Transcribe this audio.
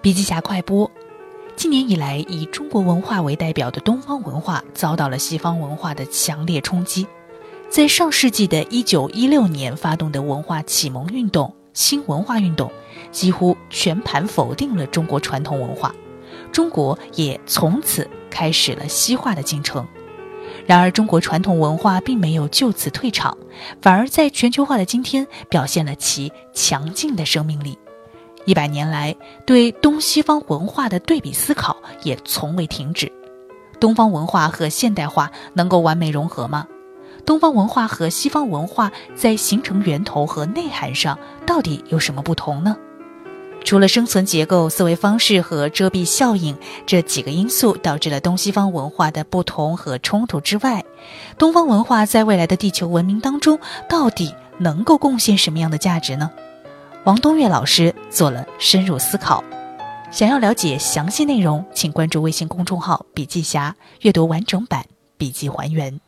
笔记侠快播：近年以来，以中国文化为代表的东方文化遭到了西方文化的强烈冲击。在上世纪的一九一六年发动的文化启蒙运动、新文化运动，几乎全盘否定了中国传统文化，中国也从此开始了西化的进程。然而，中国传统文化并没有就此退场，反而在全球化的今天表现了其强劲的生命力。一百年来，对东西方文化的对比思考也从未停止。东方文化和现代化能够完美融合吗？东方文化和西方文化在形成源头和内涵上到底有什么不同呢？除了生存结构、思维方式和遮蔽效应这几个因素导致了东西方文化的不同和冲突之外，东方文化在未来的地球文明当中到底能够贡献什么样的价值呢？王东岳老师做了深入思考。想要了解详细内容，请关注微信公众号“笔记侠”，阅读完整版笔记还原。